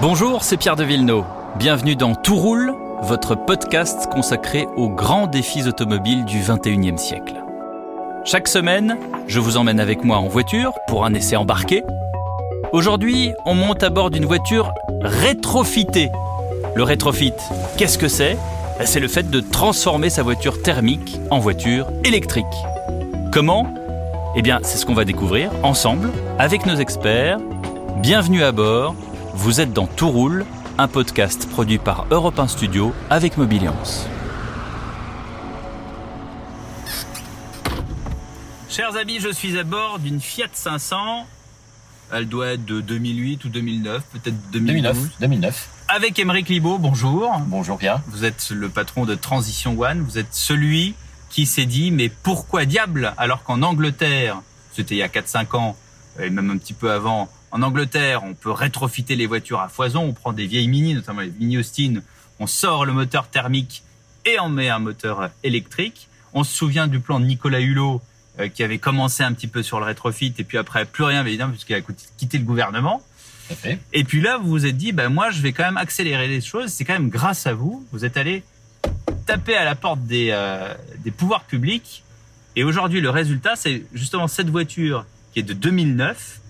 Bonjour, c'est Pierre de Villeneuve. Bienvenue dans Tout roule, votre podcast consacré aux grands défis automobiles du 21e siècle. Chaque semaine, je vous emmène avec moi en voiture pour un essai embarqué. Aujourd'hui, on monte à bord d'une voiture rétrofitée. Le rétrofit, qu'est-ce que c'est? Ben, C'est le fait de transformer sa voiture thermique en voiture électrique. Comment? Eh bien, c'est ce qu'on va découvrir ensemble avec nos experts. Bienvenue à bord. Vous êtes dans Tout roule, un podcast produit par Europe 1 Studio avec Mobiliance. Chers amis, je suis à bord d'une Fiat 500. Elle doit être de 2008 ou 2009, peut-être 2012. 2009. 2009. Avec Émeric Libaud, bonjour. Bonjour Pierre. Vous êtes le patron de Transition One. Vous êtes celui qui s'est dit, mais pourquoi diable Alors qu'en Angleterre, c'était il y a 4-5 ans, et même un petit peu avant, en Angleterre, on peut rétrofiter les voitures à foison. On prend des vieilles Mini, notamment les Mini Austin. On sort le moteur thermique et on met un moteur électrique. On se souvient du plan de Nicolas Hulot euh, qui avait commencé un petit peu sur le rétrofit et puis après plus rien évidemment puisqu'il a quitté le gouvernement. Et puis là, vous vous êtes dit, ben moi, je vais quand même accélérer les choses. C'est quand même grâce à vous. Vous êtes allé taper à la porte des, euh, des pouvoirs publics. Et aujourd'hui, le résultat, c'est justement cette voiture qui est de 2009.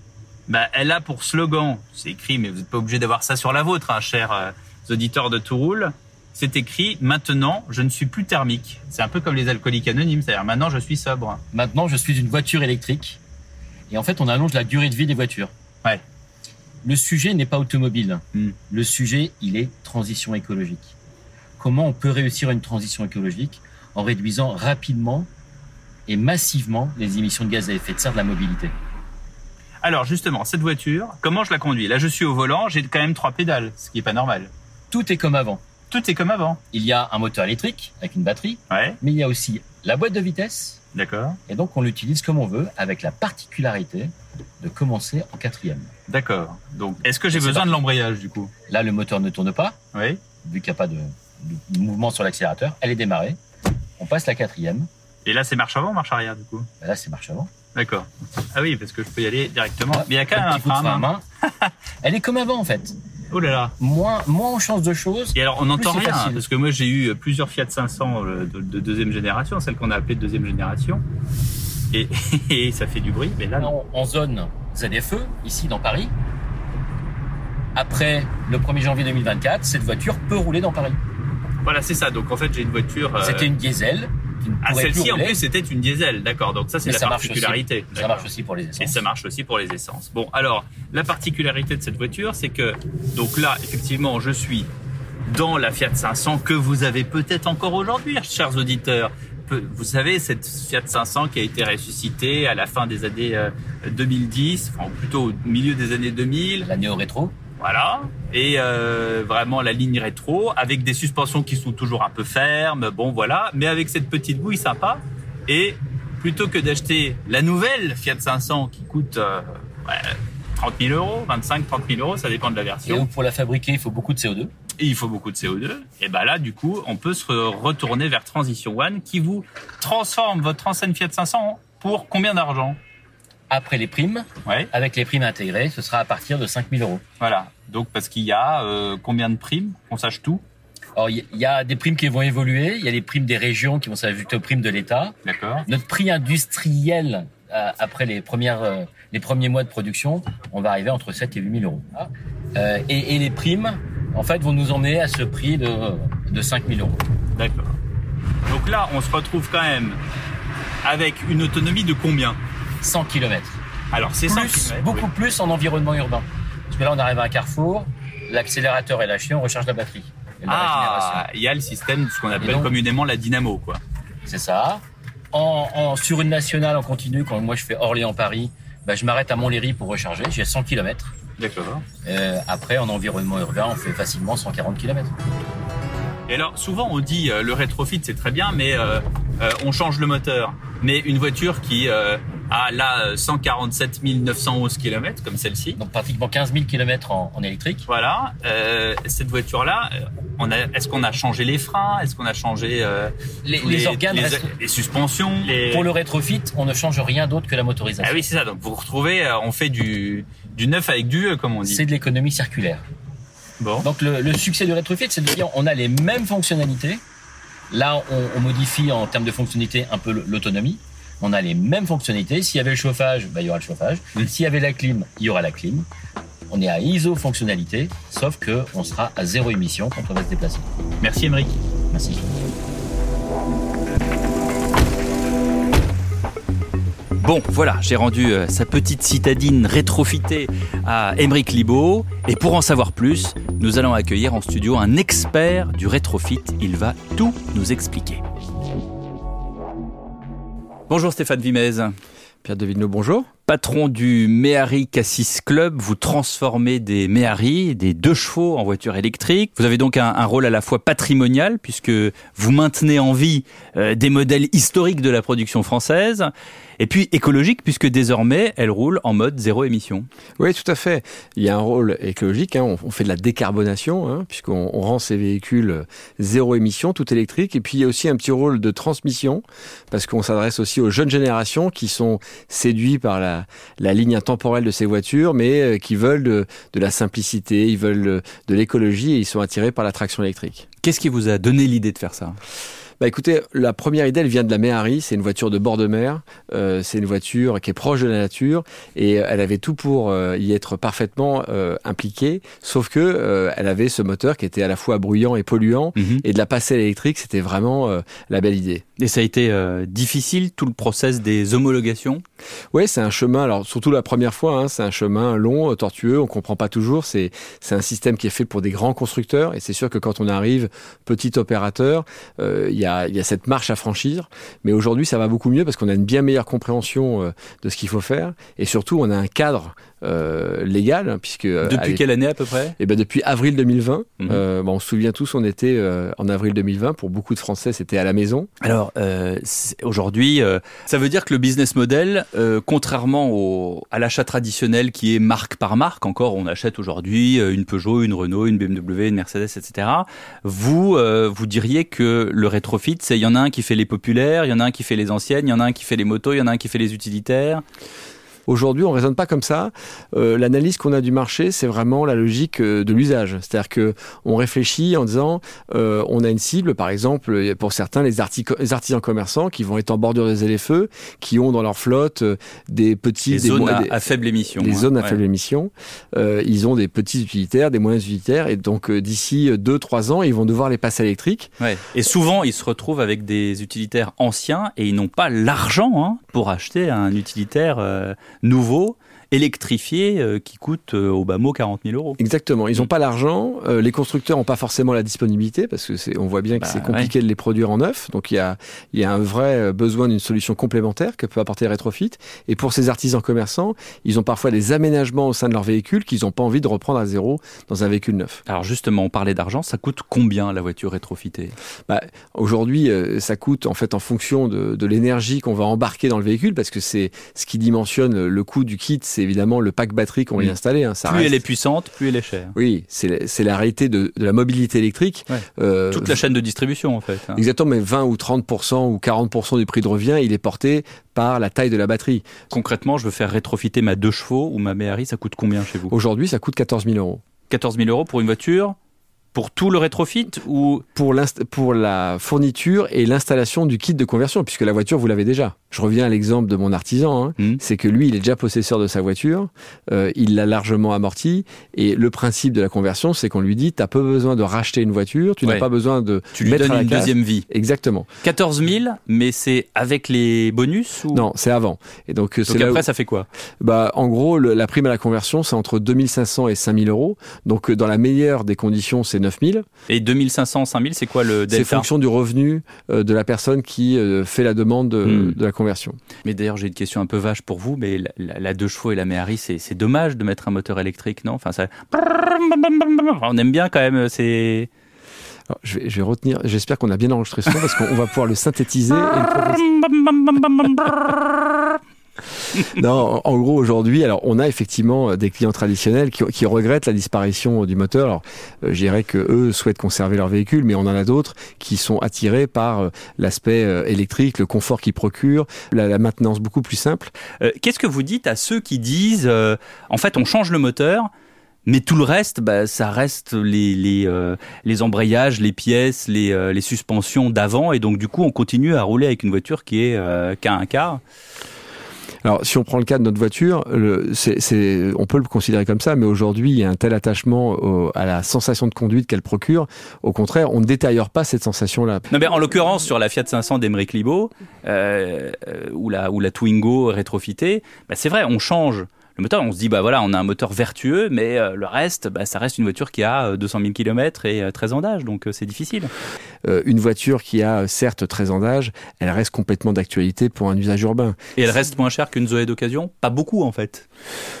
Ben, elle a pour slogan, c'est écrit, mais vous n'êtes pas obligé d'avoir ça sur la vôtre, hein, chers euh, auditeurs de Touroule. C'est écrit, maintenant, je ne suis plus thermique. C'est un peu comme les alcooliques anonymes, c'est-à-dire maintenant, je suis sobre. Maintenant, je suis une voiture électrique. Et en fait, on allonge la durée de vie des voitures. Ouais. Le sujet n'est pas automobile. Hmm. Le sujet, il est transition écologique. Comment on peut réussir une transition écologique en réduisant rapidement et massivement les émissions de gaz à effet de serre de la mobilité? Alors justement, cette voiture, comment je la conduis? Là, je suis au volant, j'ai quand même trois pédales, ce qui est pas normal. Tout est comme avant. Tout est comme avant. Il y a un moteur électrique avec une batterie, Ouais, mais il y a aussi la boîte de vitesse. d'accord. Et donc, on l'utilise comme on veut, avec la particularité de commencer en quatrième. D'accord. Donc, est-ce que j'ai besoin de l'embrayage du coup? Là, le moteur ne tourne pas, Oui. vu qu'il n'y a pas de, de mouvement sur l'accélérateur. Elle est démarrée. On passe la quatrième. Et là, c'est marche avant, marche arrière du coup Ben Là, c'est marche avant. D'accord. Ah oui, parce que je peux y aller directement. Mais il y a quand même Un frein à main. Elle est comme avant, en fait. Oh là là. Moins, moins on change de choses. Et alors, on n'entend rien, facile. parce que moi, j'ai eu plusieurs Fiat 500 euh, de, de deuxième génération, celle qu'on a appelée de deuxième génération. Et, et ça fait du bruit, mais là, non. En, zone ZFE, ici dans Paris. Après le 1er janvier 2024, cette voiture peut rouler dans Paris. Voilà, c'est ça. Donc, en fait, j'ai une voiture. euh, C'était une diesel Ah, celle-ci, en plus, c'était une diesel. D'accord. Donc, ça, c'est la ça marche particularité. aussi. Ça marche aussi pour les Et essences. ça marche aussi pour les essences. Bon, alors, la particularité de cette voiture, c'est que, donc là, effectivement, je suis dans la Fiat 500 que vous avez peut-être encore aujourd'hui, chers auditeurs. Vous savez, cette Fiat 500 qui a été ressuscitée à la fin des années euh, 2010, enfin, ou plutôt au milieu des années 2000. La néo-rétro. Voilà. Et euh, vraiment la ligne rétro, avec des suspensions qui sont toujours un peu fermes, bon voilà, mais avec cette petite bouille sympa. Et plutôt que d'acheter la nouvelle Fiat 500 qui coûte euh, ouais, 30 000 euros, 25, 30 000 euros, ça dépend de la Et version. où pour la fabriquer, il faut beaucoup de CO2. Et il faut beaucoup de CO2. Et ben là, du coup, on peut se retourner vers Transition One qui vous transforme votre ancienne Fiat 500 pour combien d'argent? Après les primes, Ouais, avec les primes intégrées, ce sera à partir de 5000 euros. voilà. Donc parce qu'il y a euh, combien de primes? Qu'on sache tout? Alors, il y- a des primes qui vont évoluer. Il y a les primes des régions qui vont s'ajouter aux primes de l'État. D'accord. Notre prix industriel, euh, après les premières, euh, les premiers mois de production, on va arriver entre 7 et 8 000 euros. Et, et les primes, en fait, vont nous emmener à ce prix de, de 5 000 euros. D'accord. Donc là, on se retrouve quand même avec une autonomie de combien? 100 km. Alors, c'est Plus, 100 kilomètres, beaucoup oui. plus en environnement urbain. Parce que là, on arrive à un carrefour, l'accélérateur est lâché, on recharge la batterie. Et la régénération. Ah, il y a le système, ce qu'on appelle donc- communément la dynamo, quoi. C'est ça. En, en- sur une nationale en continu, quand moi je fais Orléans-Paris, bah, je m'arrête à Montlhéry pour recharger. J'ai 100 km. D'accord. Euh, après, en environnement urbain, on fait facilement 140 km. Et alors, souvent, on dit euh, le rétrofit, c'est très bien, mais euh, on change le moteur. Mais une voiture qui a là euh, 147 911 km, comme celle-ci, Donc pratiquement 15 000 km en, en électrique. voilà, euh, cette voiture-là, euh, on a, est-ce qu'on a changé les freins? Est-ce qu'on a changé euh, Les, organes les, restent- les suspensions. Pour le rétrofit, on ne change rien d'autre que la motorisation. Ah oui, c'est ça. Donc vous retrouvez, euh, on fait du, du neuf avec du vieux, comme on dit. C'est de l'économie circulaire. Bon. Donc le, le succès du rétrofit, c'est de dire on a les mêmes fonctionnalités. Là, on, on modifie en termes de fonctionnalité un peu l'autonomie. On a les mêmes fonctionnalités. S'il y avait le chauffage, bah, il y aura le chauffage. Mm. S'il y avait la clim, il y aura la clim. On est à ISO fonctionnalité, sauf que on sera à zéro émission quand on va se déplacer. Merci Émeric. Merci. Bon, voilà, j'ai rendu euh, sa petite citadine rétrofitée à Émeric Libaud. Et pour en savoir plus, nous allons accueillir en studio un expert du rétrofit. Il va tout nous expliquer. Bonjour Stéphane Vimez. Pierre de Villeneuve, bonjour. Patron du Méhari Cassis Club, vous transformez des Méhari, des deux chevaux en voiture électrique. Vous avez donc un, un rôle à la fois patrimonial, puisque vous maintenez en vie euh, des modèles historiques de la production française, et puis écologique, puisque désormais elle roule en mode zéro émission. Oui, tout à fait. Il y a un rôle écologique. hein. On, on fait de la décarbonation, hein, puisqu'on on rend ces véhicules euh, zéro émission, tout électrique. Et puis il y a aussi un petit rôle de transmission, parce qu'on s'adresse aussi aux jeunes générations qui sont séduits par la, la ligne intemporelle de ces voitures, mais euh, qui veulent de, de la simplicité, ils veulent de, de l'écologie et ils sont attirés par la traction électrique. Qu'est-ce qui vous a donné l'idée de faire ça? Bah écoutez, la première idée, elle vient de la Méhari. C'est une voiture de bord de mer. Euh, c'est une voiture qui est proche de la nature et elle avait tout pour euh, y être parfaitement euh, impliquée. Sauf que euh, elle avait ce moteur qui était à la fois bruyant et polluant. Et de la passer à l'électrique, c'était vraiment euh, la belle idée. Et ça a été euh, difficile, tout le process des homologations? Oui, c'est un chemin. Alors surtout la première fois, hein, c'est un chemin long, euh, tortueux. On comprend pas toujours. C'est c'est un système qui est fait pour des grands constructeurs. Et c'est sûr que quand on arrive petit opérateur, euh, il y a il y a cette marche à franchir. Mais aujourd'hui, ça va beaucoup mieux parce qu'on a une bien meilleure compréhension euh, de ce qu'il faut faire. Et surtout, on a un cadre euh, légal, hein, puisque euh, Depuis quelle année à peu près? Eh ben depuis avril 2020, Mhm. euh, bon, on se souvient tous, on était euh, en avril 2020. Pour beaucoup de Français, c'était à la maison. Alors euh, aujourd'hui, euh, ça veut dire que le business model, euh, contrairement au, à l'achat traditionnel qui est marque par marque, encore on achète aujourd'hui une Peugeot, une Renault, une BMW, une Mercedes, etc. Vous, euh, vous diriez que le rétrofit, c'est il y en a un qui fait les populaires, il y en a un qui fait les anciennes, il y en a un qui fait les motos, il y en a un qui fait les utilitaires. Aujourd'hui, on raisonne pas comme ça. Euh, L'analyse qu'on a du marché, c'est vraiment la logique euh, de l'usage. C'est-à-dire que on réfléchit en disant, euh, on a une cible, par exemple, pour certains les, arti- les artisans commerçants qui vont être en bordure des LFE, qui ont dans leur flotte des petits, Les des zones à, des- à faible émission. les hein. zones à Ouais. faible émission. Euh, ils ont des petits utilitaires, des moyens utilitaires, et donc d'ici 2-3 ans, ils vont devoir les passer électriques. Ouais. Et souvent, ils se retrouvent avec des utilitaires anciens et ils n'ont pas l'argent hein, pour acheter un utilitaire euh, nouveau, électrifié, euh, qui coûte euh, au bas mot 40 000 euros. Exactement. Ils n'ont Mm. pas l'argent. euh, les constructeurs n'ont pas forcément la disponibilité parce que c'est, on voit bien que Bah, c'est compliqué de les produire en neuf. Donc il y a, il y a un vrai euh, besoin d'une solution complémentaire que peut apporter Retrofit. Et pour ces artisans commerçants, ils ont parfois des aménagements au sein de leur véhicule qu'ils n'ont pas envie de reprendre à zéro dans un véhicule neuf. Alors justement, on parlait d'argent, ça coûte combien la voiture rétrofitée Aujourd'hui, euh, ça coûte en fait en fonction de, de l'énergie qu'on va embarquer dans le véhicule parce que c'est ce qui dimensionne le coût du kit, c'est évidemment le pack batterie qu'on Mm. installer. hein. Ça Plus reste- elle est puissante, plus elle est chère. Oui, c'est la- réalité de, de la mobilité électrique. Ouais. Euh, Toute la chaîne de distribution en fait. hein. Exactement, mais 20 ou 30% ou 40% du prix de revient, il est porté par la taille de la batterie. Concrètement, je veux faire rétrofiter ma deux chevaux ou ma Méhari, ça coûte combien chez vous? Aujourd'hui, ça coûte 14 000 euros. 14 000 euros pour une voiture Pour tout le rétrofit ou? Pour la fourniture et l'installation du kit de conversion, puisque la voiture, vous l'avez déjà. Je reviens à l'exemple de mon artisan. hein. Hmm. C'est que lui, il est déjà possesseur de sa voiture, euh, il l'a largement amorti, et le principe de la conversion, c'est qu'on lui dit, t'as pas besoin de racheter une voiture, tu Ouais. n'as pas besoin de tu lui mettre à donnes la une deuxième vie Exactement. 14 000, mais c'est avec les bonus ou... Non, c'est avant. Et donc, c'est Donc là où- après, ça fait quoi? Bah, en gros, le- la prime à la conversion, c'est entre 2500 et 5000 euros. Donc, euh, dans la meilleure des conditions, c'est 9000. Et 2500, 5000, c'est quoi le C'est delta? fonction du revenu euh, de la personne qui euh, fait la demande de, Hmm. de la conversion. Mais d'ailleurs, j'ai une question un peu vache pour vous, mais la, la- la deux chevaux et la Méhari, c'est c'est dommage de mettre un moteur électrique, non? Enfin, ça... On aime bien quand même, c'est... Alors, je, vais, je vais retenir, j'espère qu'on a bien enregistré ce son parce qu'on va pouvoir le synthétiser. Et le proposer. non, en, gros, aujourd'hui, alors on a effectivement euh, des clients traditionnels qui, regrettent la disparition du moteur. Alors, euh, je dirais que eux souhaitent conserver leur véhicule, mais on en a d'autres qui sont attirés par euh, l'aspect électrique, le confort qu'il procure, la, maintenance beaucoup plus simple. Qu'est-ce que vous dites à ceux qui disent, en fait, on change le moteur, Mais tout le reste, bah, ça reste les, embrayages, les pièces, les, les suspensions d'avant. Et donc, du coup, on continue à rouler avec une voiture qui est euh, qu'à un quart? Alors, si on prend le cas de notre voiture, on peut le considérer comme ça, mais aujourd'hui, il y a un tel attachement à la sensation de conduite qu'elle procure. Au contraire, on ne détaille pas cette sensation-là. Non, mais en l'occurrence, sur la Fiat 500 d'Emeric Libo, euh, ou, la, ou la Twingo rétrofitée, bah, c'est vrai, on change le moteur, on se dit, bah voilà, on a un moteur vertueux, mais euh, le reste, bah, ça reste une voiture qui a 200 000 km et 13 ans d'âge, donc c'est difficile. Euh, une voiture qui a certes 13 ans d'âge, elle reste complètement d'actualité pour un usage urbain. Et elle reste moins chère qu'une Zoé d'occasion? Pas beaucoup en fait.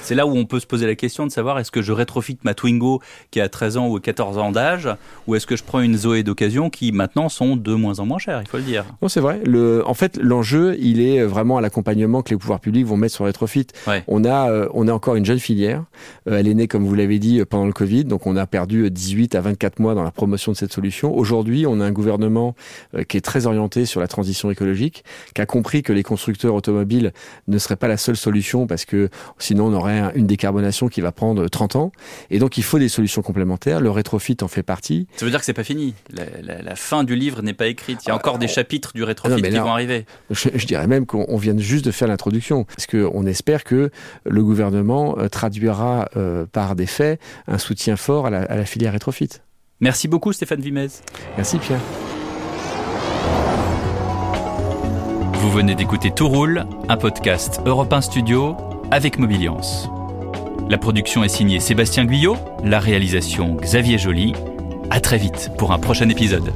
C'est là où on peut se poser la question de savoir est-ce que je rétrofite ma Twingo qui a 13 ans ou 14 ans d'âge, ou est-ce que je prends une Zoé d'occasion qui maintenant sont de moins en moins chères, il faut le dire. Non, c'est vrai. Le, en fait, l'enjeu, il est vraiment à l'accompagnement que les pouvoirs publics vont mettre sur Retrofit. On a, euh, on a encore une jeune filière. Euh, elle est née, comme vous l'avez dit, pendant le Covid, donc on a perdu 18 à 24 mois dans la promotion de cette solution. Aujourd'hui, on a un gouvernement euh, qui est très orienté sur la transition écologique, qui a compris que les constructeurs automobiles ne seraient pas la seule solution parce que sinon on aurait une décarbonation qui va prendre 30 ans. Et donc il faut des solutions complémentaires. Le rétrofit en fait partie. Ça veut dire que c'est pas fini. La, fin du livre n'est pas écrite. Il y a encore des chapitres du rétrofit ah qui vont arriver. Je, je dirais même qu'on vient juste de faire l'introduction parce qu'on espère que le gouvernement euh, traduira euh, par des faits un soutien fort à la, à la filière rétrofit. Merci beaucoup Stéphane Vimez. Merci Pierre. Vous venez d'écouter Tout roule, un podcast Europe 1 Studio avec Mobiliance. La production est signée Sébastien Guyot, la réalisation Xavier Joly. À très vite pour un prochain épisode.